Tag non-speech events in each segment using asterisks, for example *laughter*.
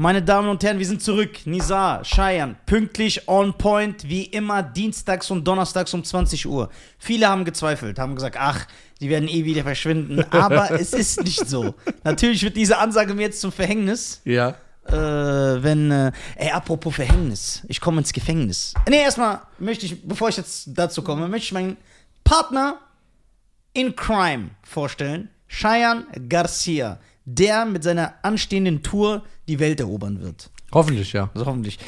Meine Damen und Herren, wir sind zurück. Nizar, Cheyenne, pünktlich on point, wie immer, dienstags und donnerstags um 20 Uhr. Viele haben gezweifelt, haben gesagt, ach, die werden eh wieder verschwinden. *laughs* Aber es ist nicht so. Natürlich wird diese Ansage mir jetzt zum Verhängnis. Ja. Äh, wenn, äh, ey, apropos Verhängnis, ich komme ins Gefängnis. Nee, erstmal möchte ich, bevor ich jetzt dazu komme, möchte ich meinen Partner in Crime vorstellen. Cheyenne Garcia, der mit seiner anstehenden Tour die Welt erobern wird. Hoffentlich, ja. Also hoffentlich.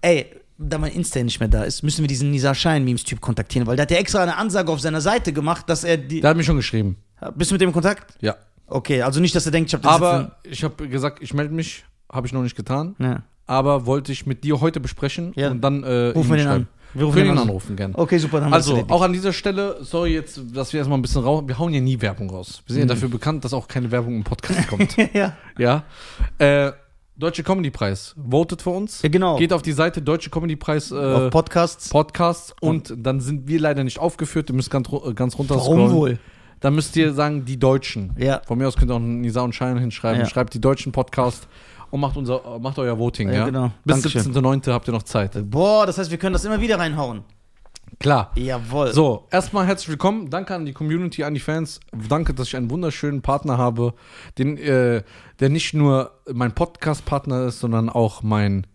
Ey, da mein Insta nicht mehr da ist, müssen wir diesen Nisa Shine Memes Typ kontaktieren, weil der hat ja extra eine Ansage auf seiner Seite gemacht, dass er die. Der hat mich schon geschrieben. Bist du mit dem in Kontakt? Ja. Okay, also nicht, dass er denkt, ich habe den Aber ich habe gesagt, ich melde mich. Habe ich noch nicht getan. Sitzen- Ja. Aber wollte ich mit dir heute besprechen Ja. und dann äh, Rufen ihm wir den schreiben. an. Wir rufen ihn an. anrufen, gerne. Okay, super, dann haben wir das Also, auch an dieser Stelle, sorry jetzt, dass wir erstmal ein bisschen raus. Wir hauen ja nie Werbung raus. Wir sind ja dafür bekannt, dass auch keine Werbung im Podcast kommt. *laughs* ja. ja. Äh, Deutsche Comedy Preis. Votet für uns. ja, genau. Geht auf die Seite Deutsche Comedy Preis äh, auf Podcasts. Podcast und dann sind wir leider nicht aufgeführt. Ihr müsst ganz, ru- ganz runter Warum wohl? Dann müsst ihr sagen, die Deutschen. Ja. Von mir aus könnt ihr auch einen Nisa und Schein hinschreiben. Ja. Schreibt die deutschen Podcast und macht, unser, macht euer Voting. Ja, Ja, genau. Bis Dankeschön. 17.09. habt ihr noch Zeit. Boah, das heißt, wir können das immer wieder reinhauen. Klar. Jawohl. So, erstmal herzlich willkommen. Danke an die Community, an die Fans. Danke, dass ich einen wunderschönen Partner habe, den, äh, der nicht nur mein Podcast-Partner ist, sondern auch mein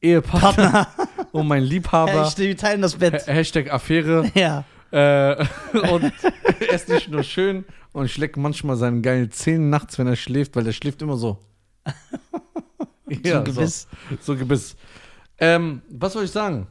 Ehepartner *laughs* und mein Liebhaber. Ich, wir teilen das Bett. Ha- Hashtag Affäre. Ja. Äh, *laughs* und er ist nicht nur schön und ich lecke manchmal seinen geilen Zähnen nachts, wenn er schläft, weil er schläft immer so. *laughs* so gewiss. So, so gebiss. Ähm, was soll ich sagen?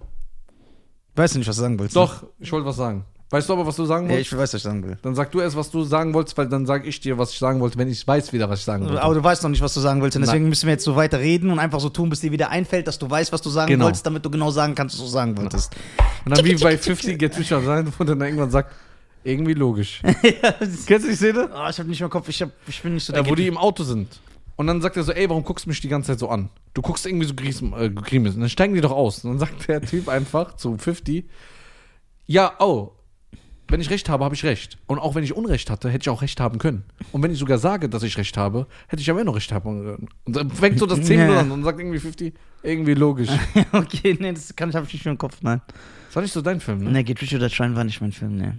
Weißt du nicht, was du sagen willst? Doch, ich wollte was sagen. Weißt du aber, was du sagen Ja, wolltest? ich weiß, was ich sagen will. Dann sag du erst, was du sagen wolltest, weil dann sage ich dir, was ich sagen wollte, wenn ich weiß wieder, was ich sagen wollte. Aber du weißt noch nicht, was du sagen willst. Und Nein. deswegen müssen wir jetzt so weiter reden und einfach so tun, bis dir wieder einfällt, dass du weißt, was du sagen Genau. wolltest, damit du genau sagen kannst, was du sagen wolltest. *laughs* Und dann wie bei *laughs* 50 Get Rich or sein, wo dann irgendwann sagt, irgendwie logisch. Kennst du die Szene? Oh, ich hab nicht mehr Kopf, ich, hab, ich bin nicht so der Äh, wo die im Auto sind. Und dann sagt er so, ey, warum guckst du mich die ganze Zeit so an? Du guckst irgendwie so griesem, äh, griesem. Und dann steigen die doch aus. Und dann sagt der Typ einfach zu 50, ja, oh, wenn ich recht habe, habe ich recht. Und auch wenn ich Unrecht hatte, hätte ich auch recht haben können. Und wenn ich sogar sage, dass ich recht habe, hätte ich aber immer noch recht haben können. Und dann fängt so das *laughs* 10 Ja. Minuten an und sagt irgendwie 50, irgendwie logisch. *laughs* okay, nee, das kann ich, hab ich nicht mehr im Kopf, nein. Das war nicht so dein Film, ne? Nee, Get Rich or Die Tryin' war nicht mein Film. Das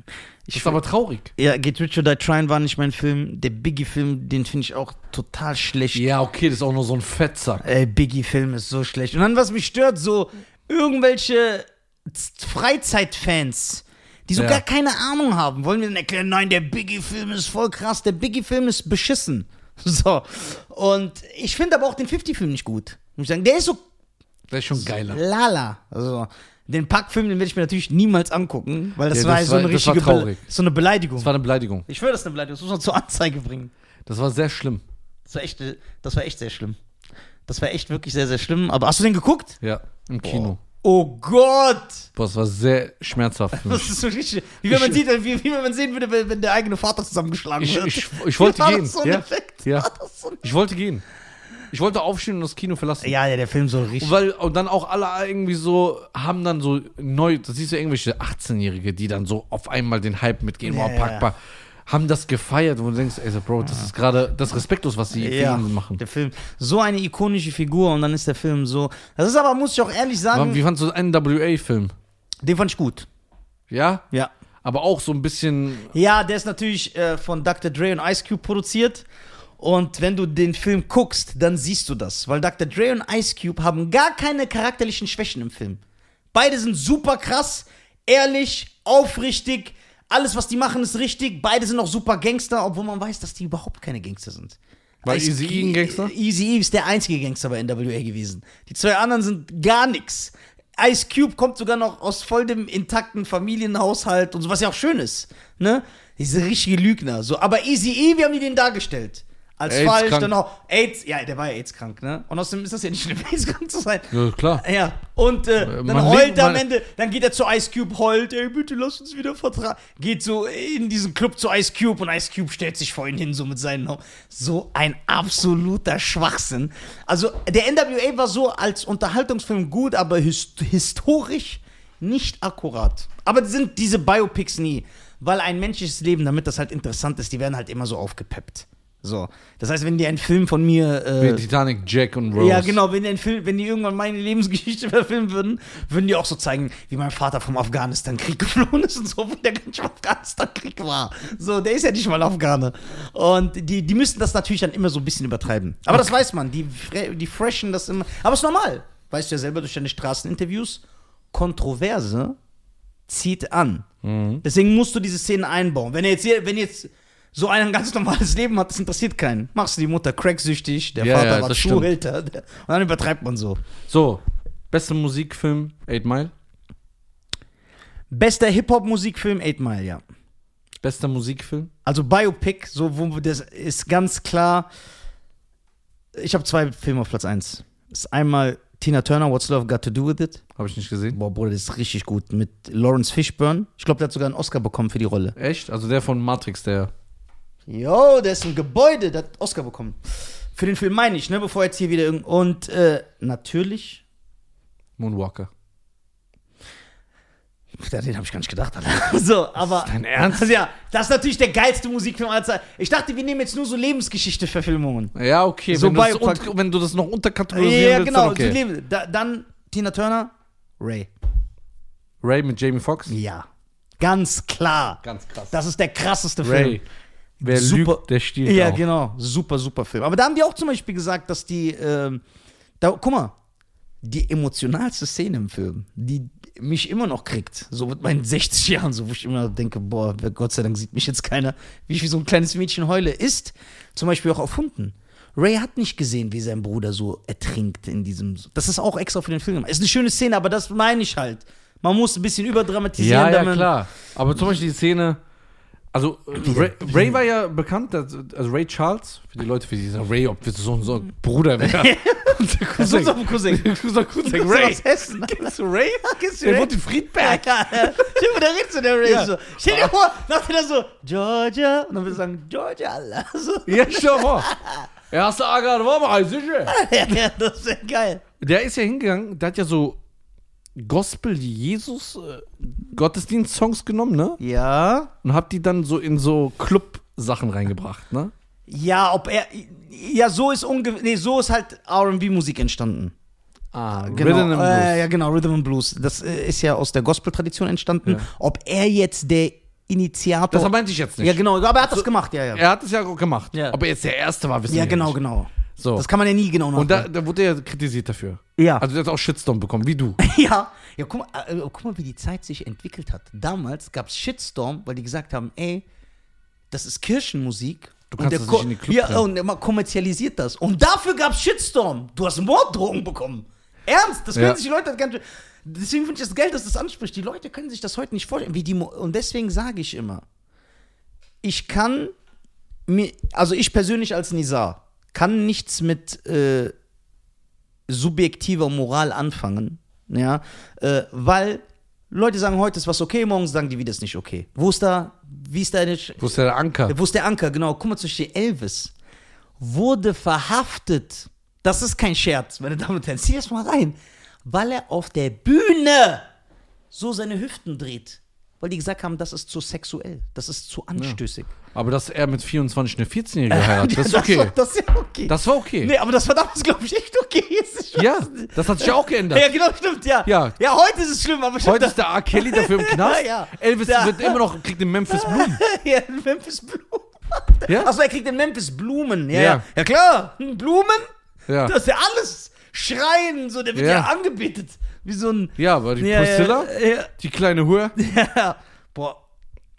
Ich ist aber traurig. ja, Get Rich or Die Tryin' war nicht mein Film. Der Biggie-Film, den finde ich auch total schlecht. Ja, okay, das ist auch nur so ein Fettsack. Ey, Biggie-Film ist so schlecht. Und dann, was mich stört, so irgendwelche Freizeitfans, die so Ja. gar keine Ahnung haben, wollen mir dann erklären, nein, der Biggie-Film ist voll krass, der Biggie-Film ist beschissen. *laughs* So. Und ich finde aber auch den 50-Film nicht gut. Muss ich sagen, der ist so Der ist schon geiler. lala. Also, den Pack-Film, den werde ich mir natürlich niemals angucken, weil das Ja, war das so eine war- das war richtige Be traurig. so eine Beleidigung. Das war eine Beleidigung. ich schwöre, das ist eine Beleidigung. Das muss man zur Anzeige bringen. Das war sehr schlimm. Das war echt, das war echt sehr schlimm. Das war echt wirklich sehr, sehr schlimm. Aber hast du den geguckt? Ja, im Kino. Oh Gott! Boah, das war sehr schmerzhaft für *laughs* Das mich. ist so richtig. Wie wenn man sieht, wie, wie wenn man sehen würde, wenn, wenn der eigene Vater zusammengeschlagen Ich, wird. ich, ich wollte War gehen. Das so ein ja? Effekt? Ja. War das so ein Ich wollte gehen. Ich wollte aufstehen und das Kino verlassen. ja, ja, der Film so richtig. Und Weil und dann auch alle irgendwie so haben dann so neu, das siehst du irgendwelche 18-Jährige, die dann so auf einmal den Hype mitgehen, Ja, ja, packbar, haben das gefeiert, wo du denkst, ey, so, Bro, das ist gerade das respektlos, was sie ja, machen. der Film. So eine ikonische Figur und dann ist der Film so. Das ist aber, muss ich auch ehrlich sagen, wie fandst du einen NWA-Film? den fand ich gut. Ja? Ja. Aber auch so ein bisschen. Ja, der ist natürlich äh, von Dr. Dre und Ice Cube produziert. Und wenn du den Film guckst, dann siehst du das. Weil Dr. Dre und Ice Cube haben gar keine charakterlichen Schwächen im Film. Beide sind super krass, ehrlich, aufrichtig. Alles, was die machen, ist richtig. Beide sind auch super Gangster, obwohl man weiß, dass die überhaupt keine Gangster sind. War Ice- Eazy-E ein Gangster? Easy ist der einzige Gangster bei NWA gewesen. Die zwei anderen sind gar nix. Ice Cube kommt sogar noch aus voll dem intakten Familienhaushalt und so, was ja auch schön ist. Ne? Diese richtige Lügner. So, aber Easy E, wie haben die den dargestellt? Als AIDS falsch, krank. dann auch AIDS, ja, der war ja AIDS-krank, ne? Und außerdem ist das ja nicht schlimm, *laughs* AIDS-krank zu sein. Ja, klar. Ja, und äh, dann man heult er am Ende, dann geht er zu Ice Cube, heult, ey, bitte lass uns wieder vertragen. Geht so in diesen Club zu Ice Cube und Ice Cube stellt sich vor ihn hin, so mit seinen Augen. So ein absoluter Schwachsinn. Also, der NWA war so als Unterhaltungsfilm gut, aber his historisch nicht akkurat. Aber sind diese Biopics nie, weil ein menschliches Leben, damit das halt interessant ist, die werden halt immer so aufgepeppt. So. Das heißt, wenn die einen Film von mir. Wie Äh, Titanic, Jack und Rose. ja, genau, wenn die, Film, wenn die irgendwann meine Lebensgeschichte *laughs* verfilmen würden, würden die auch so zeigen, wie mein Vater vom Afghanistan-Krieg *laughs* geflohen ist und so, wo der gar nicht im Afghanistan-Krieg war. So, der ist ja nicht mal Afghaner. Und die, die müssten das natürlich dann immer so ein bisschen übertreiben. Aber das weiß man, die, die freshen das immer. Aber ist normal. Weißt du ja selber durch deine Straßeninterviews. Kontroverse zieht an. Mhm. Deswegen musst du diese Szenen einbauen. Wenn jetzt, hier- wenn jetzt so ein ganz normales Leben hat, das interessiert keinen. Machst du die Mutter cracksüchtig, der Ja, Vater ja, war der- Und dann übertreibt man so. So, bester Musikfilm, 8 Mile. Bester Hip-Hop-Musikfilm, 8 Mile, ja. Bester Musikfilm. Also Biopic, so wo das ist ganz klar. Ich habe zwei Filme auf Platz 1. Das ist einmal Tina Turner, What's Love Got to Do with It. Habe ich nicht gesehen. Boah, Bruder, das ist richtig gut. Mit Lawrence Fishburne. Ich glaube, der hat sogar einen Oscar bekommen für die Rolle. Echt? Also der von Matrix, der. Jo, der ist im Gebäude, der hat Oscar bekommen. Für den Film meine ich, ne, bevor jetzt hier wieder irgend. Und äh, natürlich. Moonwalker. Den habe ich gar nicht gedacht, Alter. *laughs* So, aber. Dein Ernst? Also *laughs* ja, das ist natürlich der geilste Musikfilm aller Zeiten. Ich dachte, wir nehmen jetzt nur so Lebensgeschichte-Verfilmungen. Ja, okay. So wenn, du das Biopic- un- wenn du das noch unterkategorisieren Ja, willst, genau. dann okay. so Da, dann Tina Turner, Ray. Ray mit Jamie Foxx. Ja. Ganz klar. Ganz krass. Das ist der krasseste Ray. Film. Wer Super. lügt, der stiehlt Ja, auch. genau. Super, super Film. Aber da haben die auch zum Beispiel gesagt, dass die, ähm, da, guck mal, die emotionalste Szene im Film, die mich immer noch kriegt, so mit meinen *laughs* 60 Jahren, so wo ich immer denke, boah, Gott sei Dank sieht mich jetzt keiner, wie ich wie so ein kleines Mädchen heule, ist zum Beispiel auch erfunden. Ray hat nicht gesehen, wie sein Bruder so ertrinkt in diesem. Das ist auch extra für den Film. gemacht. Ist eine schöne Szene, aber das meine ich halt. Man muss ein bisschen überdramatisieren. Ja, ja, klar. Aber zum Beispiel die Szene. Also, äh, Ray, Ray war ja bekannt, also Ray Charles, für die Leute, für die sagen, Ray, ob wir so, so ein Bruder wäre. *laughs* Cousin. Unser Cousin Das ist Ray. aus Hessen. Kennst du Ray? Kennst du Der Ray? wohnt in Friedberg. Ja, ja. Stell dir vor, der redet so, der Ray Ja. so. Stell dir vor, sagt er so, Georgia. Und dann er sagen, Georgia, Allah. So. Ja, schau mal. Erste Agar, war mal sicher. Ja, ja, das wäre geil. Der ist ja hingegangen, der hat ja so Gospel Jesus äh, Gottesdienst-Songs genommen, ne? Ja. Und hat die dann so in so Club-Sachen reingebracht, ne? Ja, ob er. Ja, so ist unge nee, so ist halt RB-Musik entstanden. Ah, Genau. Rhythm and Blues. Äh, ja, genau, Rhythm and Blues. Das äh, ist ja aus der Gospel-Tradition entstanden. Ja. Ob er jetzt der Initiator. Das meinte ich jetzt nicht. ja, genau, aber er hat das gemacht, ja, ja. Er hat es ja gemacht. Ja. Ob er jetzt der Erste war, wissen Ja, wir genau, nicht. genau. So. Das kann man ja nie genau Und da, nachvollziehen. da wurde er kritisiert dafür. Ja. Also der hat auch Shitstorm bekommen, wie du. *laughs* Ja, ja guck, mal, äh, guck mal, wie die Zeit sich entwickelt hat. Damals gab es Shitstorm, weil die gesagt haben, ey, das ist Kirchenmusik. Du kannst der das nicht in den Club Ja, bringen. und man kommerzialisiert das. Und dafür gab es Shitstorm. Du hast Morddrohungen bekommen. Ernst, das können Ja. sich die Leute gar nicht. Deswegen finde ich das geil, dass das anspricht. Die Leute können sich das heute nicht vorstellen. Wie die, Mo- und deswegen sage ich immer, ich kann mir, also ich persönlich als Nizar, kann nichts mit äh, subjektiver Moral anfangen, ja, äh, weil Leute sagen, heute ist was okay, morgen sagen die wieder ist nicht okay. Wo ist da, wie ist da nicht, Wo ist der Anker? wo ist der Anker? Genau, guck mal, zum Beispiel Elvis wurde verhaftet. Das ist kein Scherz, meine Damen und Herren. Zieh das mal rein. Weil er auf der Bühne so seine Hüften dreht. Weil die gesagt haben, das ist zu sexuell. Das ist zu anstößig. Aber dass er mit 24 eine 14-Jährige *laughs* heiratet, das ist okay. war, das ist ja okay. Das war okay. nee, aber das war damals, glaube ich, echt okay. *laughs* Ja, das hat sich ja auch geändert. Ja, genau, stimmt, ja. Ja. Ja, heute ist es schlimm, aber Heute ist der R. Kelly dafür im *laughs* Knast. Ja, ja. Elvis Ja. wird immer noch, kriegt den Memphis Blumen. ja, Memphis Blumen. Ja? Achso, er kriegt den Memphis Blumen. Ja, Ja. ja. klar. Hm, Blumen? Ja. Das ist ja alles. Schreien, so, der wird Ja. ja, angebetet. Wie so ein. Ja, aber die Priscilla, Ja, die kleine Hure, ja. Boah.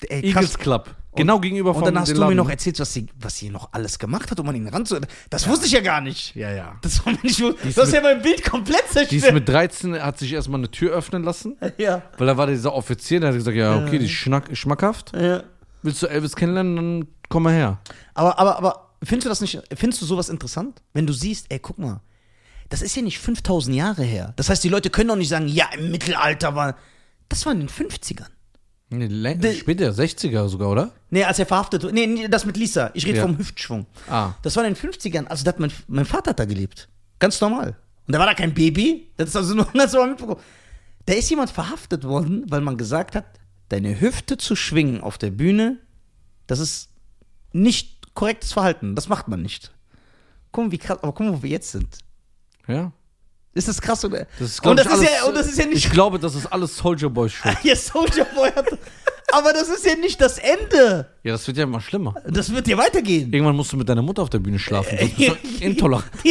Ey, Eagles krass. Club. Genau gegenüber Und von dann hast du mir noch erzählt, was sie, was sie noch alles gemacht hat, um an ihn ranzuhören. Das wusste ich ja gar nicht. Ja, ja. Das war mir nicht Du hast ja mein Bild komplett Die ist zerstört. mit 13, hat sich erstmal eine Tür öffnen lassen, *laughs* Ja. weil da war dieser Offizier, der hat gesagt, ja, okay, die ist schnack, schmackhaft. ja. Willst du Elvis kennenlernen, dann komm mal her. Aber, aber, aber findest du das nicht, findest du sowas interessant? Wenn du siehst, ey, guck mal, das ist ja nicht 5000 Jahre her. Das heißt, die Leute können doch nicht sagen, ja, im Mittelalter war. Das war in den 50ern. Nee, später, 60er sogar, oder? Nee, als er verhaftet wurde. Nee, nee, das mit Lisa. Ich rede Ja. vom Hüftschwung. Ah. Das war in den 50ern. Also, da hat mein, mein Vater hat da gelebt. Ganz normal. Und da war da kein Baby. Das ist also nur *laughs* ganz normal mitbekommen. Da ist jemand verhaftet worden, weil man gesagt hat, deine Hüfte zu schwingen auf der Bühne, das ist nicht korrektes Verhalten. Das macht man nicht. Guck mal, wie krass, aber guck mal, wo wir jetzt sind. Ja. Ist das krass oder? Das ist, und, das ich, ist alles, ja, und das ist ja nicht. Ich glaube, das ist alles Soldier Boy Schuld. *laughs* ja, Soldier Boy hat. aber das ist ja nicht das Ende. Ja, das wird ja immer schlimmer. Das wird ja weitergehen. Irgendwann musst du mit deiner Mutter auf der Bühne schlafen. Du bist so intolerant. *laughs* *laughs*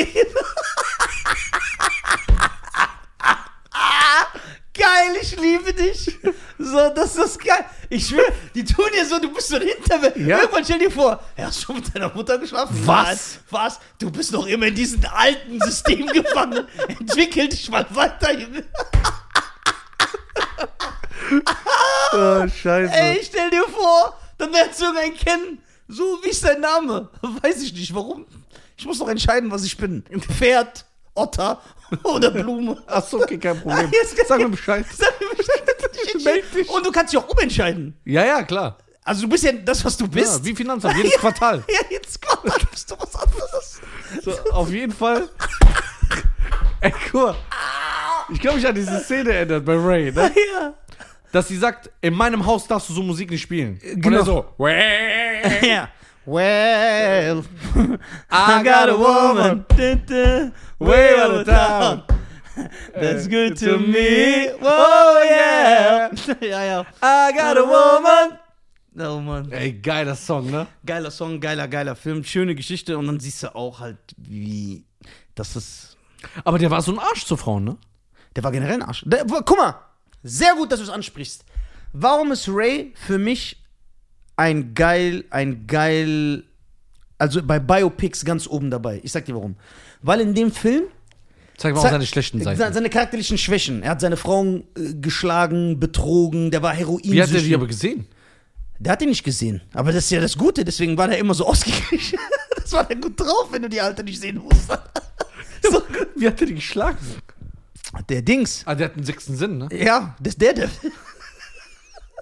geil, ich liebe dich. So, das ist geil. Ich schwöre, die tun ja so, du bist so ein Hinterwelt. Ja. Irgendwann stell dir vor, er hast schon mit deiner Mutter geschlafen. Was? Was? Du bist noch immer in diesem alten System *laughs* gefangen. Entwickel dich mal weiter, Junge. *laughs* Oh, scheiße. Ey, stell dir vor, dann lernst du irgendeinen kennen. So, wie ist dein Name? Weiß ich nicht, warum. Ich muss noch entscheiden, was ich bin. Pferd, Otter *laughs* oder Blume. Achso, okay, kein Problem. *laughs* Sag mir Bescheid. *laughs* Sag mir Bescheid. Meld dich. Und du kannst dich auch umentscheiden. Ja, ja, klar. Also du bist ja das, was du bist. Ja, wie Finanzamt, jedes Quartal. Ja, jetzt Quartal bist du was anderes. So, auf jeden Fall. Ey, guck mal. Ich glaube, ich an diese Szene erinnert bei Ray, ne? Ja. Dass sie sagt, in meinem Haus darfst du so Musik nicht spielen. Und genau. er so, ja. Well, *laughs* I got a woman *laughs* way out of town. *laughs* That's good to me. Oh yeah. Ja, ja. I got a woman. Oh Mann. Ey, geiler Song, ne? Geiler Song, geiler, geiler Film, schöne Geschichte und dann siehst du auch halt, wie das ist. Aber der war so ein Arsch zu Frauen, ne? Der war generell ein Arsch. Der, guck mal, sehr gut, dass du es ansprichst. Warum ist Ray für mich ein geil, ein geil, also bei Biopics ganz oben dabei? Ich sag dir warum. Weil in dem Film Zeig mal auch seine schlechten Seiten. se- Seine charakterlichen Schwächen. Er hat seine Frauen äh, geschlagen, betrogen, der war Heroin. Wie hat er die aber gesehen? Der hat ihn nicht gesehen. Aber das ist ja das Gute, deswegen war der immer so *laughs* ausgeglichen. das war der gut drauf, wenn du die Alte nicht sehen musst. *laughs* so, Wie hat er die geschlagen? der Dings. Ah, der hat einen sechsten Sinn, ne? Ja, das ist Daredevil. Right.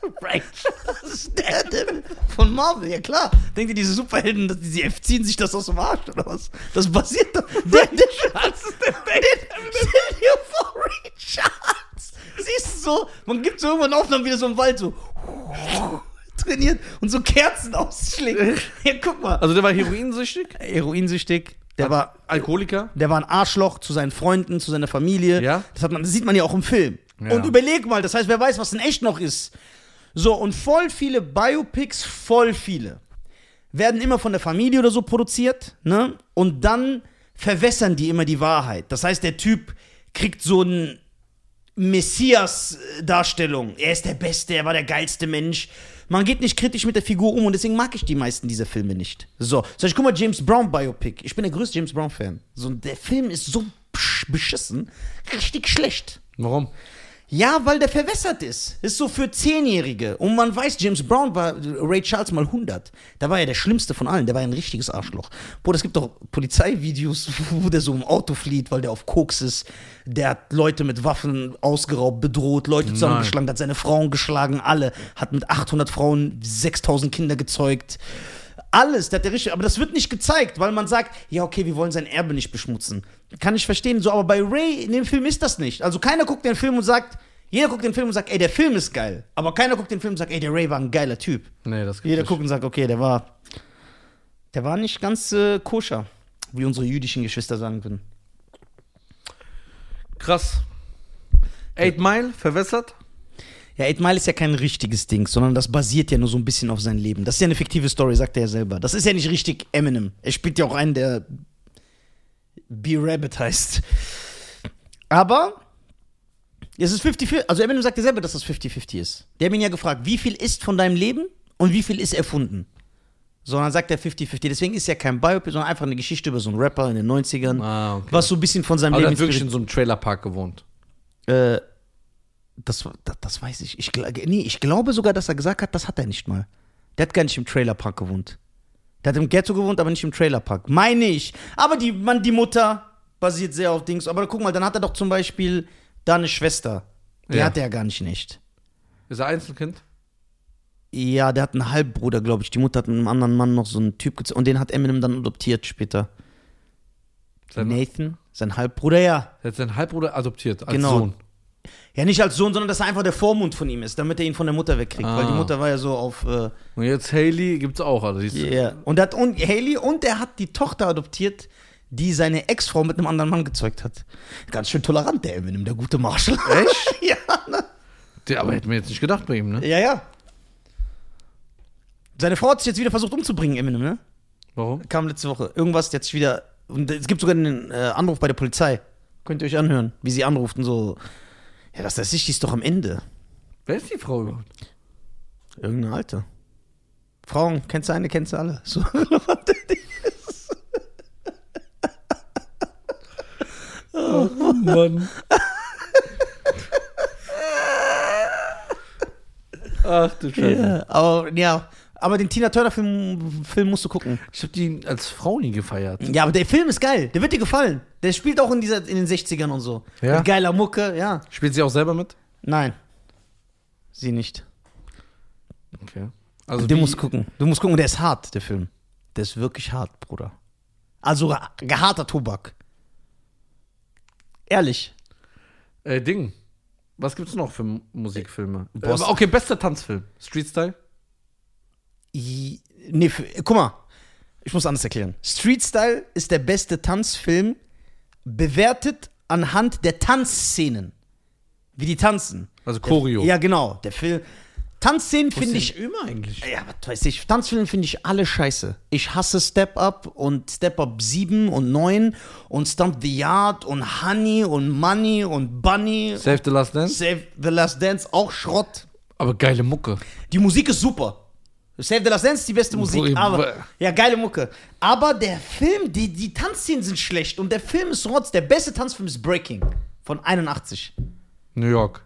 *laughs* Das ist Daredevil von Marvel, ja klar. Denkt ihr, diese Superhelden, die, ziehen sich das aus dem Arsch oder was? Das basiert doch. *laughs* Daredevil. Was ist denn Daredevil? Stell dir vor, Ray Charles. Siehst du so, man gibt so irgendwann Aufnahmen wieder so im Wald so *laughs* trainiert und so Kerzen ausschlägt. Ja, guck mal. Also der war heroinsüchtig, Heroinsüchtig, der war Alkoholiker. der war ein Arschloch zu seinen Freunden, zu seiner Familie. Ja. Das, hat man, das sieht man ja auch im Film. Ja. Und überleg mal, das heißt, wer weiß, was in echt noch ist. So, und voll viele Biopics, voll viele, werden immer von der Familie oder so produziert, ne? Und dann verwässern die immer die Wahrheit. Das heißt, der Typ kriegt so ein Messias-Darstellung. Er ist der Beste, er war der geilste Mensch. Man geht nicht kritisch mit der Figur um und deswegen mag ich die meisten dieser Filme nicht. So, soll ich guck mal, James Brown Biopic. Ich bin der größte James Brown Fan. So, der Film ist so besch- beschissen, richtig schlecht. Warum? Ja, weil der verwässert ist. Ist so für Zehnjährige. Und man weiß, James Brown war Ray Charles mal 100. Da war er der schlimmste von allen. Der war ein richtiges Arschloch. Boah, es gibt doch Polizeivideos, *laughs* wo der so im Auto flieht, weil der auf Koks ist. Der hat Leute mit Waffen ausgeraubt, bedroht, Leute zusammengeschlagen, hat seine Frauen geschlagen, alle. Hat mit 800 Frauen 6000 Kinder gezeugt. Alles, der hat der richtig, aber das wird nicht gezeigt, weil man sagt, ja, okay, wir wollen sein Erbe nicht beschmutzen. Kann ich verstehen, so, aber bei Ray in dem Film ist das nicht. Also keiner guckt den Film und sagt, jeder guckt den Film und sagt, ey, der Film ist geil. Aber keiner guckt den Film und sagt, ey, der Ray war ein geiler Typ. Nee, das Jeder nicht. guckt und sagt, okay, der war, der war nicht ganz äh, koscher, wie unsere jüdischen Geschwister sagen würden. Krass. Eight Mile, verwässert? Ja, Eight Mile ist ja kein richtiges Ding, sondern das basiert ja nur so ein bisschen auf sein Leben. Das ist ja eine fiktive Story, sagt er ja selber. Das ist ja nicht richtig Eminem. Er spielt ja auch einen, der B-Rabbit heißt. Aber es ist 50-50. Also Eminem sagt ja selber, dass das 50-50 ist. Der hat ihn ja gefragt, wie viel ist von deinem Leben und wie viel ist erfunden? Sondern sagt er 50-50. Deswegen ist ja kein Biopic, sondern einfach eine Geschichte über so einen Rapper in den 90ern, Ah, okay. was so ein bisschen von seinem Aber Leben hat wirklich in so einem Trailerpark gewohnt. äh, das, das, das weiß ich. Ich, nee, ich glaube sogar, dass er gesagt hat, das hat er nicht mal. Der hat gar nicht im Trailerpark gewohnt. Der hat im Ghetto gewohnt, aber nicht im Trailerpark. Meine ich. Aber die, man, die Mutter basiert sehr auf Dings. Aber guck mal, dann hat er doch zum Beispiel da eine Schwester. Die Ja. hat er ja gar nicht in echt. Ist er Einzelkind? Ja, der hat einen Halbbruder, glaube ich. Die Mutter hat mit einem anderen Mann noch so einen Typ gezogen. Und den hat Eminem dann adoptiert später. Sein, Nathan, sein Halbbruder, ja. Er hat seinen Halbbruder adoptiert als Genau. Sohn. Ja, nicht als Sohn, sondern dass er einfach der Vormund von ihm ist, damit er ihn von der Mutter wegkriegt. Weil die Ah. Mutter war ja so auf. Äh, Und jetzt Haley gibt's auch, also die ist, yeah. Und, hat, und Haley und er hat die Tochter adoptiert, die seine Ex-Frau mit einem anderen Mann gezeugt hat. Ganz schön tolerant, der Eminem, der gute Marshall. Echt? *laughs* ja, ne? der, aber hätten wir jetzt nicht gedacht bei ihm, ne? ja, ja. Seine Frau hat sich jetzt wieder versucht umzubringen, Eminem, ne? Warum? Kam letzte Woche. Irgendwas jetzt wieder. Und es gibt sogar einen äh, Anruf bei der Polizei. Könnt ihr euch anhören, wie sie anruft und so. Ja, was das ist, die ist doch am Ende. Wer ist die Frau überhaupt? Irgendeine Alte. Frauen, kennst du eine, kennst du alle. *laughs* So relevant ist. Oh Mann. Ach du Scheiße. Ja, aber, ja, aber den Tina Turner-Film Film musst du gucken. Ich hab die als Frau nie gefeiert. Ja, aber der Film ist geil. Der wird dir gefallen. Der spielt auch in, dieser, in den 60ern und so. Ja? Mit geiler Mucke, ja. Spielt sie auch selber mit? Nein. Sie nicht. Okay. Also den musst du gucken. Du musst gucken, der ist hart, der Film. Der ist wirklich hart, Bruder. Also harter Tobak. Ehrlich. Äh, Ding. Was gibt's noch für Musikfilme? Äh, Boss- okay, bester Tanzfilm. Street Style? Nee, für, guck mal. Ich muss anders erklären. Street Style ist der beste Tanzfilm, bewertet anhand der Tanzszenen. Wie die tanzen. Also Choreo. Ja, genau. Der Film. Tanzszenen finde ich. immer eigentlich. Ja, was weiß ich. Tanzfilme finde ich alle scheiße. Ich hasse Step Up und Step Up 7 und 9 und Stomp the Yard und Honey und Money und Bunny. Save the Last Dance? Save the Last Dance, auch Schrott. Aber geile Mucke. Die Musik ist super. Save the Last Dance ist die beste Musik, aber ja, geile Mucke. Aber der Film, die, die Tanzszenen sind schlecht und der Film ist rotz. Der beste Tanzfilm ist Breaking von 81. New York.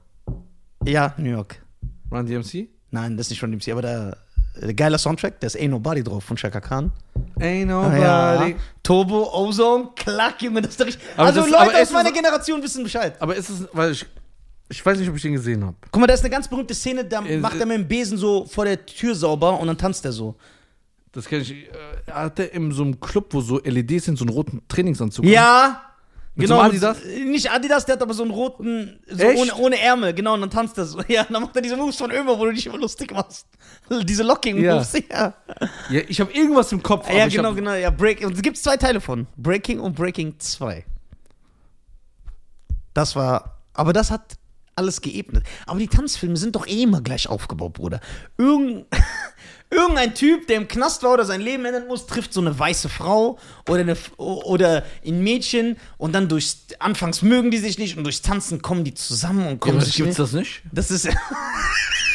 Ja, New York. Run DMC? Nein, das ist nicht von dem aber der, der geiler Soundtrack, da ist Ain't Nobody drauf von Shaka Khan. Ain't Ah, nobody. ja. Turbo, Ozone, Klack, Junge, das ist richtig. Also das- Leute aus meiner Generation wissen Bescheid. Aber ist es, weil ich, ich weiß nicht, ob ich den gesehen habe. Guck mal, da ist eine ganz berühmte Szene, da Äh, macht er mit dem Besen so vor der Tür sauber und dann tanzt er so. Das kenne ich. Äh, hat er in so einem Club, wo so LEDs sind, so einen roten Trainingsanzug? Ja. Mit genau, so Adidas? mit- Nicht Adidas, der hat aber so einen roten, so Echt? ohne, ohne Ärmel, genau, und dann tanzt er so. *laughs* Ja, dann macht er diese Moves von Ömer, wo du dich immer lustig machst. *laughs* Diese Locking-Moves, *laughs* ja. Ja, ich habe irgendwas im Kopf. Ja, genau, genau, ja, Break. Und es gibt zwei Teile von. Breaking und Breaking 2. Das war, aber das hat alles geebnet. Aber die Tanzfilme sind doch eh immer gleich aufgebaut, Bruder. Irgend, *laughs* irgendein Typ, der im Knast war oder sein Leben ändern muss, trifft so eine weiße Frau oder, eine, oder ein Mädchen und dann durchs, anfangs mögen die sich nicht und durchs Tanzen kommen die zusammen und Ja, kommen aber sich gibt's das nicht? das ist, *laughs*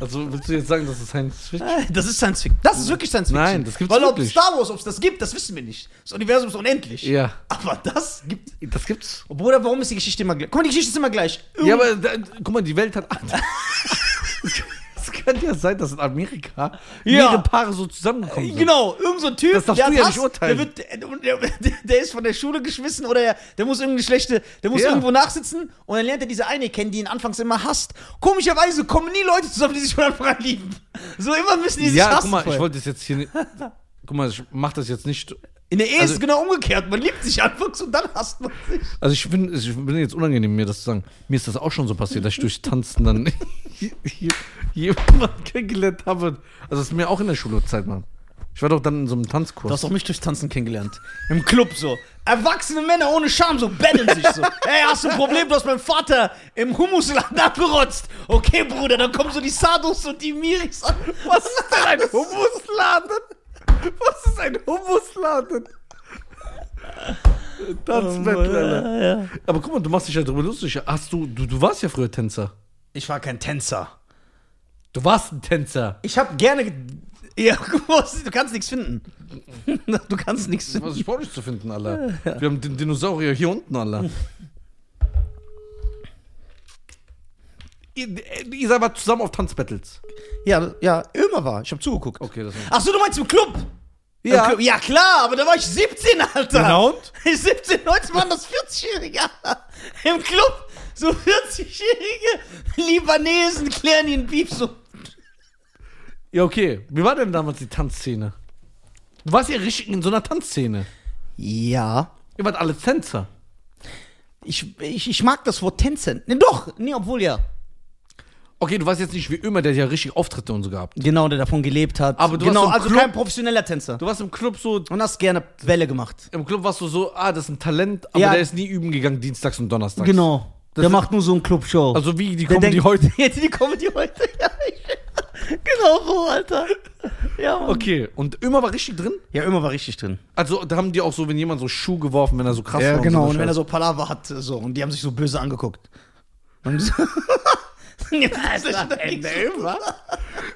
Also willst du jetzt sagen, das ist Science Fiction? das ist Science Fiction. Das ist wirklich Science Fiction. Nein, das gibt's Weil ob wirklich. Star Wars, ob es das gibt, das wissen wir nicht. Das Universum ist unendlich. Ja. Aber das gibt. Das gibt's. Bruder, warum ist die Geschichte immer gleich? Guck mal, die Geschichte ist immer gleich. Ja, aber da, guck mal, die Welt hat. *laughs* Es kann ja sein, dass in Amerika Ja. mehrere Paare so zusammengekommen sind. Genau, irgend so ein Typ, Das darfst der du ja Hass, nicht urteilen. Der, wird, der, der, der ist von der Schule geschmissen oder der, der muss irgendeine schlechte, der muss Ja. irgendwo nachsitzen und dann lernt er diese eine kennen, die ihn anfangs immer hasst. Komischerweise kommen nie Leute zusammen, die sich von Anfang an lieben. So immer müssen die sich Ja, hassen. guck mal, ich vorher. wollte das jetzt hier nicht. *laughs* Guck mal, ich mach das jetzt nicht. In der Ehe ist also- es genau umgekehrt. Man liebt sich anfangs und dann hasst man sich. Also ich bin, ich bin jetzt unangenehm, mir das zu sagen. Mir ist das auch schon so passiert, dass ich durch Tanzen dann *laughs* jemanden kennengelernt habe. Also das ist mir auch in der Schulzeit, Mann. Ich war doch dann in so einem Du Tanzkurs. hast auch mich durchs Tanzen kennengelernt. Im Club so. Erwachsene Männer ohne Scham so betteln sich so. *laughs* Hey, hast du ein Problem? Du hast meinen Vater im Hummusladen abgerotzt. Okay, Bruder, dann kommen so die Sados und die Miris an. Was ist denn ein Hummusladen? Was ist ein Hummusladen? Tanzbattle, Alter. Ja, ja. Aber guck mal, du machst dich ja drüber lustig. Hast du, du, du warst ja früher Tänzer. Ich war kein Tänzer. Du warst ein Tänzer. Ich hab gerne. ge- Ja, *laughs* guck mal, du kannst nichts finden. *laughs* Du kannst nichts finden. Was ist sportlich zu finden, Alter? Wir haben den Dinosaurier hier unten, Alter. *laughs* ihr, ihr seid mal zusammen auf Tanzbattles. Ja, ja, immer war. Ich hab zugeguckt. Okay, das Ach so, du meinst im Club? Ja. Im Club. Ja, klar, aber da war ich 17, Alter. Genau und? *laughs* 17, 19 waren das 40-Jährige. Alter. *laughs* Im Club. So 40-Jährige Libanesen klären ihren Beef so. Ja, okay. Wie war denn damals die Tanzszene? Du warst ja richtig in so einer Tanzszene. Ja. Ihr wart alle Tänzer. Ich, ich, ich mag das Wort Tänzen. Nee, doch, nee, obwohl ja. Okay, du warst jetzt nicht wie immer, der hat ja richtig Auftritte und so gehabt. Genau, der davon gelebt hat. Aber du genau, warst im also Club- kein professioneller Tänzer. Du warst im Club so, Und hast gerne Welle gemacht. im Club warst du so, ah, das ist ein Talent, aber Ja. der ist nie üben gegangen, dienstags und donnerstags. Genau. Das der ist- macht nur so eine Clubshow. Also wie die der kommen die denkt- heute. *laughs* Jetzt die Comedy heute. Ja, *laughs* genau so, Alter. Ja, Mann. Okay, und immer war richtig drin? Ja, immer war richtig drin. Also da haben die auch so, wenn jemand so Schuh geworfen, wenn er so krass Ja, war. genau. Und Und so wenn er so Palaver hat, so, und die haben sich so böse angeguckt. Und *laughs* *laughs* so. ja, das ist Scheiße.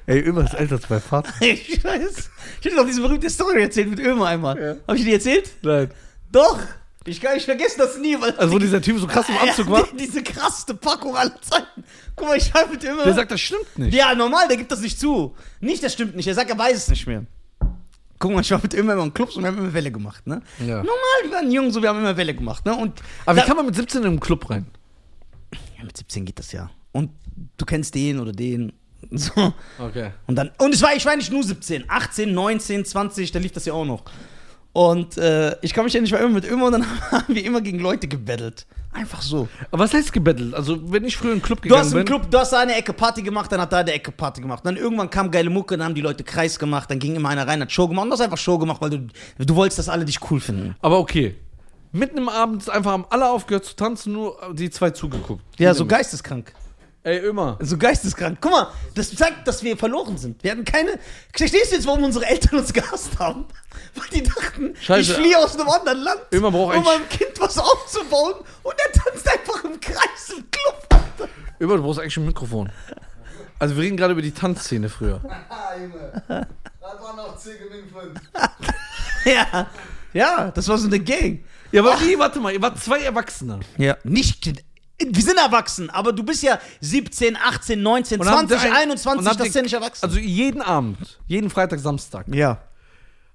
Ey, immer ist älter als mein Vater. *laughs* Ich weiß. Ich hätte doch diese berühmte Story erzählt mit Ömer einmal. Ja. Hab ich die erzählt? Nein. Doch. Ich, kann, ich vergesse das nie, weil Also wo dieser Typ so krass im *laughs* Anzug war, die, diese krasseste Packung aller Zeiten. Guck mal, ich schreibe mit Ömer. der sagt, das stimmt nicht. ja, normal, der gibt das nicht zu. Nicht, das stimmt nicht. Er sagt, er weiß es nicht mehr. Guck mal, ich war mit Ömer immer in Clubs und wir haben immer Welle gemacht, ne? Ja. Normal, wir waren jung, so, wir haben immer Welle gemacht, ne? Und Aber wie da- kann man mit 17 in einen Club rein? ja, mit 17 geht das ja. Und du kennst den oder den. *laughs* So. Okay. Und dann, und es war, ich war nicht nur 17, 18, 19, 20, da lief das ja auch noch. Und äh, ich kann mich ja nicht mehr immer mit immer und dann *laughs* haben wir immer gegen Leute gebettelt. Einfach so. Aber was heißt gebettelt? Also wenn ich früher in den Club Du gegangen hast im bin, Club, du hast da eine Ecke Party gemacht, dann hat da eine Ecke Party gemacht. Dann irgendwann kam geile Mucke, dann haben die Leute Kreis gemacht, dann ging immer einer rein, hat Show gemacht und du hast einfach Show gemacht, weil du, du wolltest, dass alle dich cool finden. aber okay. Mitten im Abend einfach haben alle aufgehört zu tanzen, nur die zwei zugeguckt. Ja, so geisteskrank. Ey, immer. So geisteskrank. Guck mal, das zeigt, dass wir verloren sind. Wir hatten keine. Verstehst du jetzt, warum unsere Eltern uns gehasst haben? *laughs* Weil die dachten, Scheiße. ich fliehe aus einem anderen Land, Immer braucht um eigentlich- meinem Kind was aufzubauen und er tanzt einfach im Kreis im Club. Alter. Immer, du brauchst eigentlich ein Mikrofon. Also wir reden gerade über die Tanzszene früher. *laughs* Ah, Junge. Das war noch Zigeling *laughs* 5. Ja. Ja, das war so eine Gang. Ja, aber wie, warte mal, ihr wart zwei Erwachsene. Ja. Nicht. Wir sind erwachsen, aber du bist ja 17, 18, 19, Und habt 20, ihr ein- 21, und habt das ist ja nicht erwachsen. Also jeden Abend, jeden Freitag, Samstag, ja.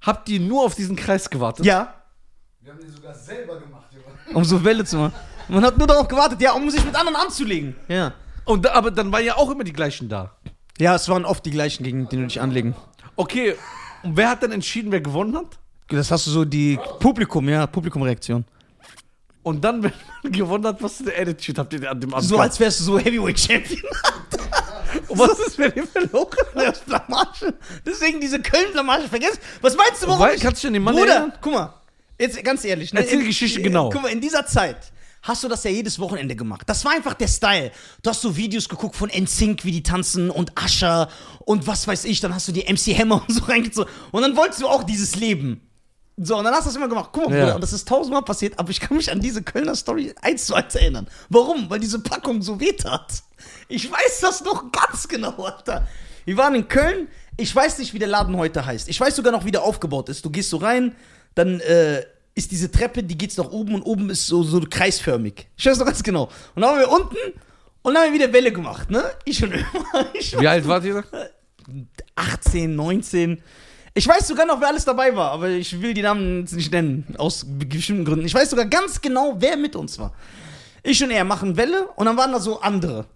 habt ihr nur auf diesen Kreis gewartet? Ja, Wir haben die sogar selber gemacht, Junge. um so Welle zu machen. Man hat nur darauf gewartet, ja, um sich mit anderen anzulegen. Ja. Und, da- aber dann waren ja auch immer die gleichen da. Ja, es waren oft die gleichen, gegen die du dich anlegen. Okay, und wer hat dann entschieden, wer gewonnen hat? Das hast du so die Publikum, ja, Publikumreaktion. Und dann, wenn man *laughs* gewonnen hat, was für eine Attitude habt ihr an dem Abend So als wärst du so Heavyweight Champion. Und *laughs* was ist, wenn ihr verloren *laughs* ist Blamage. Deswegen diese Köln-Blamage vergessen. Was meinst du, warum Wobei, ich... kannst du dich an den Mann Bruder, erinnern? guck mal. Jetzt ganz ehrlich. Ne? Erzähl die In- Geschichte genau. Guck mal, in dieser Zeit hast du das ja jedes Wochenende gemacht. Das war einfach der Style. Du hast so Videos geguckt von NSYNC, wie die tanzen und Usher und was weiß ich. Dann hast du die MC Hammer und so reingezogen. Und dann wolltest du auch dieses Leben. So, und dann hast du das immer gemacht. Guck mal, Ja. Bruder, und das ist tausendmal passiert, aber ich kann mich an diese Kölner Story eins zu eins erinnern. Warum? Weil diese Packung so wehtat. Ich weiß das noch ganz genau, Alter. Wir waren in Köln. Ich weiß nicht, wie der Laden heute heißt. Ich weiß sogar noch, wie der aufgebaut ist. Du gehst so rein, dann äh, ist diese Treppe, die geht nach oben und oben ist so, so kreisförmig. Ich weiß noch ganz genau. Und dann waren wir unten und dann haben wir wieder Welle gemacht, ne? Ich und immer. *laughs* Ich Wie alt wart ihr da? 18, 19. Ich weiß sogar noch, wer alles dabei war, aber ich will die Namen jetzt nicht nennen, aus bestimmten Gründen. Ich weiß sogar ganz genau, wer mit uns war. Ich und er machen Welle und dann waren da so andere.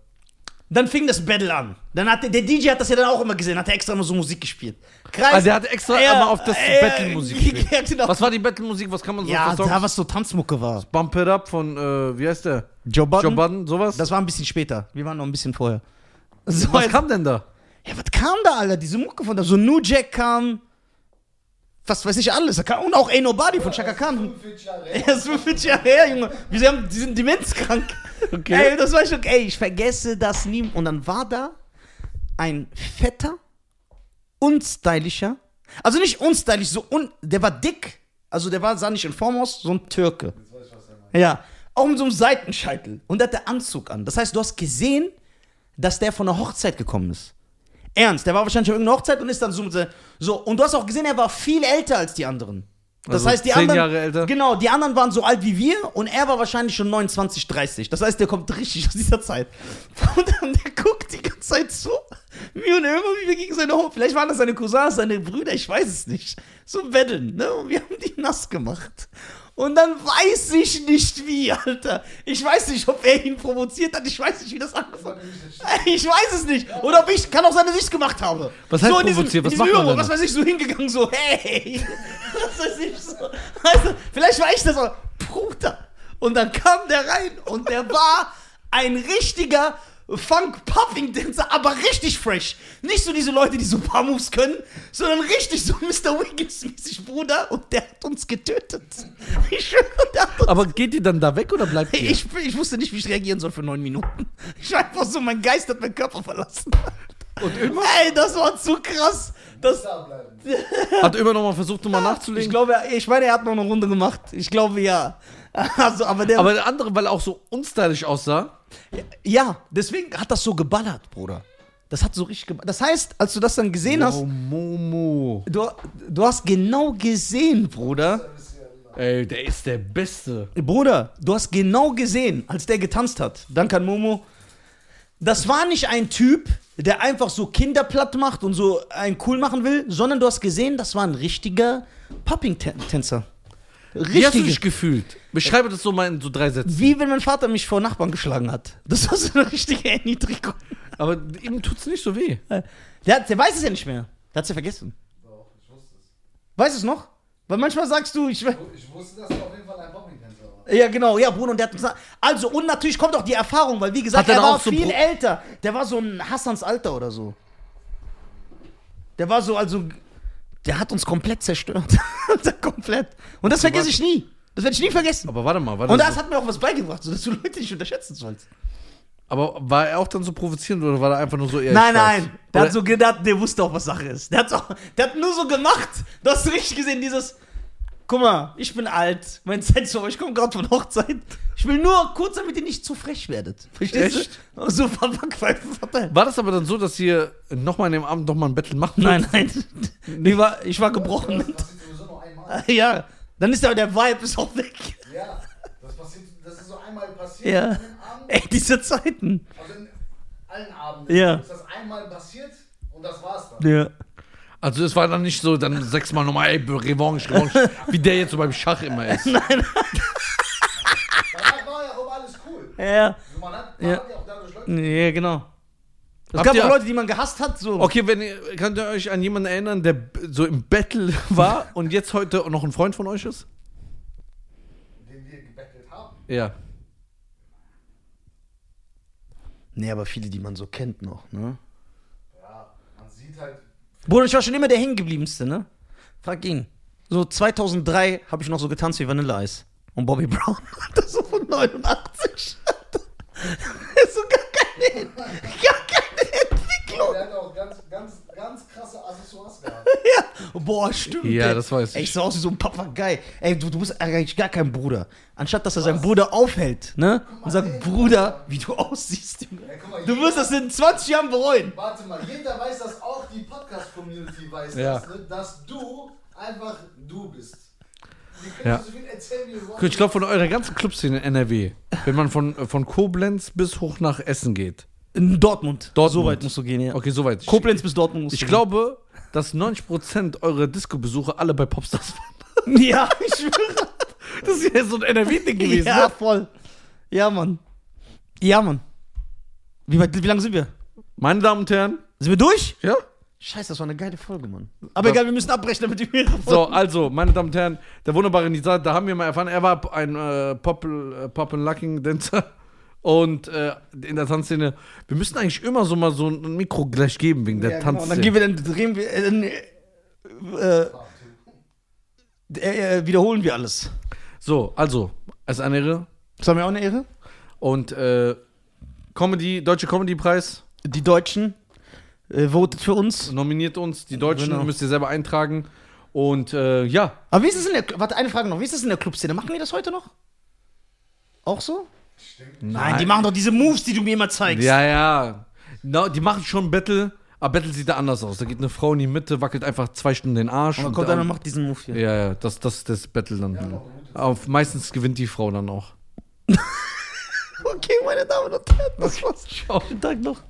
Dann fing das Battle an. Dann hat der, der DJ hat das ja dann auch immer gesehen, hat er extra immer so Musik gespielt. Kreis, Ah, der hat extra Ja, immer auf das ja, Battle-Musik *laughs* gespielt. Ja, genau. Was war die Battle-Musik? Was kann man so ja, da was so Tanzmucke war. Bump It Up von, äh, wie heißt der? Joe Budden? Joe Budden, sowas? Das war ein bisschen später. Wir waren noch ein bisschen vorher. So, was kam denn da? Ja, was kam da, Alter? Diese Mucke von da. So New Jack kam. Was weiß ich alles. Und auch Ain't Nobody von Chaka Khan. 45 Jahre her. Er ist 45 Jahre her, Junge. Wir haben, die sind demenzkrank. Okay. Ey, das war schon, ey, ich vergesse das nie. Und dann war da ein fetter, unstylischer, also nicht unstylisch, so un, der war dick, also der war, sah nicht in Form aus, so ein Türke. Jetzt weiß ich, was er meint. Ja, auch mit so einem Seitenscheitel. Und der hatte Anzug an. Das heißt, du hast gesehen, dass der von einer Hochzeit gekommen ist. Ernst, der war wahrscheinlich auf irgendeiner Hochzeit und ist dann so so. Und du hast auch gesehen, er war viel älter als die anderen. Das Also heißt, die zehn anderen. Jahre älter? Genau, die anderen waren so alt wie wir und er war wahrscheinlich schon 29, 30. Das heißt, der kommt richtig aus dieser Zeit. *laughs* Und dann der guckt die ganze Zeit so. Mir und immer, wie wir gegen seine Hoch. Vielleicht waren das seine Cousins, seine Brüder, ich weiß es nicht. So betteln, ne? Und wir haben die nass gemacht. Und dann weiß ich nicht wie, Alter. Ich weiß nicht, ob er ihn provoziert hat. Ich weiß nicht, wie das angefangen hat. *laughs* Ich weiß es nicht. Oder ob ich, kann auch sein, dass ich es gemacht habe. Was heißt so in diesem, provoziert? Was in diesem macht man Was weiß ich, so hingegangen, so, hey. *laughs* Was weiß ich, so. Du, vielleicht war ich das, aber, Bruder. Und dann kam der rein und der war ein richtiger Funk-Popping-Tänzer, aber richtig fresh. Nicht so diese Leute, die so ein paar Moves können, sondern richtig so *laughs* Mr. Wiggins-mäßig, Bruder. Und der hat uns getötet. *laughs* Ich schwöre, der hat uns Aber geht ihr dann da weg oder bleibt ihr? ich, ich wusste nicht, wie ich reagieren soll für neun Minuten. *laughs* Ich war einfach so, mein Geist hat meinen Körper verlassen. Und immer? Ey, das war zu krass. Das. Hat immer noch mal versucht, nochmal ich nachzulegen? glaube, ich meine, er hat noch eine Runde gemacht. Ich glaube, ja. *laughs* Also, aber der. aber der andere, weil er auch so unstylisch aussah. ja, deswegen hat das so geballert, Bruder. Das hat so richtig geballert. Das heißt, als du das dann gesehen hast, Oh, Momo. du, du hast genau gesehen, Bruder. Ey, der ist der Beste. Bruder, du hast genau gesehen, als der getanzt hat. Danke an Momo. Das war nicht ein Typ, der einfach so Kinder platt macht und so einen cool machen will, sondern du hast gesehen, das war ein richtiger Popping-Tänzer. Wie hast du Richtig. dich gefühlt? Beschreibe das so mal in so drei Sätzen. Wie wenn mein Vater mich vor Nachbarn geschlagen hat. Das war so eine richtige Erniedrigung. Aber ihm tut's nicht so weh. Der, hat- der weiß es ja nicht mehr. Der hat es ja vergessen. Doch, ich wusste es. Weißt du es noch? Weil manchmal sagst du, ich. Ich wusste, dass er auf jeden Fall ein Popping-Tänzer war. Ja, genau, ja, Bruno, und der hat gesagt. Also, und natürlich kommt auch die Erfahrung, weil, wie gesagt, er war auch so viel Pro- älter. Der war so ein Hassans Alter oder so. Der war so, also. Der hat uns komplett zerstört. *laughs* komplett. Und das vergesse ich nie. Das werde ich nie vergessen. Aber warte mal, warte Und das hat mir auch was beigebracht, sodass du Leute nicht unterschätzen sollst. Aber war er auch dann so provozierend oder war er einfach nur so eher Nein, nein. Der Oder- hat so gedacht, der wusste auch, was Sache ist. Der, auch, der hat nur so gemacht. Du hast richtig gesehen, dieses. Guck mal, ich bin alt. Mein Zeit ist vorbei. Ich komme gerade von Hochzeit. Ich will nur kurz, damit ihr nicht zu frech werdet. Verstehst Echt? du? So Verpackpfeifen verteilen. War das aber dann so, dass ihr nochmal in dem Abend nochmal ein Battle machen Nein, nein. *laughs* Ich war, ich war gebrochen. Das passiert sowieso nur einmal. *laughs* Ja, dann ist aber der Vibe ist auch weg. Ja, das passiert, das ist so einmal passiert Ja. an dem Abend. Ey, diese Zeiten. Also in allen Abenden Ja. ist das einmal passiert und das war's dann. Ja. Also es war dann nicht so, dann sechsmal nochmal, ey, Revanche, Revanche, wie der jetzt so beim Schach immer ist. *laughs* Danach war ja auch alles cool. Ja, Also man hat, man Ja. hat ja auch dadurch Leute. ja genau. Es Habt gab ihr- auch Leute, die man gehasst hat. So. Okay, wenn ihr, könnt ihr euch an jemanden erinnern, der b- so im Battle *laughs* war und jetzt heute noch ein Freund von euch ist? den wir gebettelt haben. Ja. Nee, aber viele, die man so kennt noch, ne? Ja, man sieht halt. Bruder, ich war schon immer der Hängengebliebenste, ne? Frag ihn. So 2003 habe ich noch so getanzt wie Vanilla Ice. Und Bobby Brown. *laughs* Das ist so von 89. Das *laughs* ist so gar keine, gar keine Entwicklung. Der hat auch ganz, ganz, ganz krasse Accessoires gehabt. *laughs* Ja. Boah, stimmt. Ja, ey. das weiß Ey, ich. ich sah aus wie so ein Papagei. Ey, du, du bist eigentlich gar kein Bruder. Anstatt, dass er seinen Bruder aufhält, ne? Und sagt, Bruder, wie du aussiehst, Junge. Ja, mal, Du jeder- wirst das in 20 Jahren bereuen. Warte mal, jeder weiß das, auch die Podcast-Community weiß Ja. das, ne? dass du einfach du bist. Wir können Ja. so viel erzählen, wie wir wollen. Ich glaube, von eurer ganzen Clubszene in NRW, wenn man von, von Koblenz bis hoch nach Essen geht. In Dortmund. Dortmund. So weit musst du gehen, ja. Okay, soweit. Koblenz bis Dortmund musst Ich du glaube, dass 90% eurer Disco-Besuche alle bei Popstars *laughs* waren. Ja, ich schwöre. Das ist ja so ein NRW-Ding gewesen. Ja, ne? voll. Ja, Mann. Ja, Mann. Wie, weit, wie lange sind wir? Meine Damen und Herren, Sind wir durch? ja? Scheiße, das war eine geile Folge, Mann. Aber egal, wir müssen abbrechen, damit wir mehrere So, Folgen- also, meine Damen und Herren, der wunderbare Nisa, da haben wir mal erfahren, er war ein äh, Pop, äh, Pop and Lucking Dancer und äh, in der Tanzszene. Wir müssen eigentlich immer so mal so ein Mikro gleich geben wegen der Ja, genau. Und dann Tanzszene. gehen wir, dann drehen wir, äh, äh, äh, äh, wiederholen wir alles. so, also, es ist eine Ehre Das war mir auch eine Ehre. und äh, Comedy, Deutsche Comedy-Preis Die Deutschen äh, votet für uns. nominiert uns, die Deutschen Genau. müsst ihr selber eintragen und äh, ja, Aber wie ist es in der, warte, eine Frage noch, wie ist es in der Clubszene? Machen die das heute noch? Auch so? Nein, die machen doch diese Moves, die du mir immer zeigst. Ja, ja. No, die machen schon Battle, aber Battle sieht da anders aus. Da geht eine Frau in die Mitte, wackelt einfach zwei Stunden den Arsch. Und dann kommt einer und macht diesen Move hier. Ja, ja, das, das ist das Battle dann. Auf, meistens gewinnt die Frau dann auch. *laughs* Okay, meine Damen und Herren, das war's. Schönen Tag noch.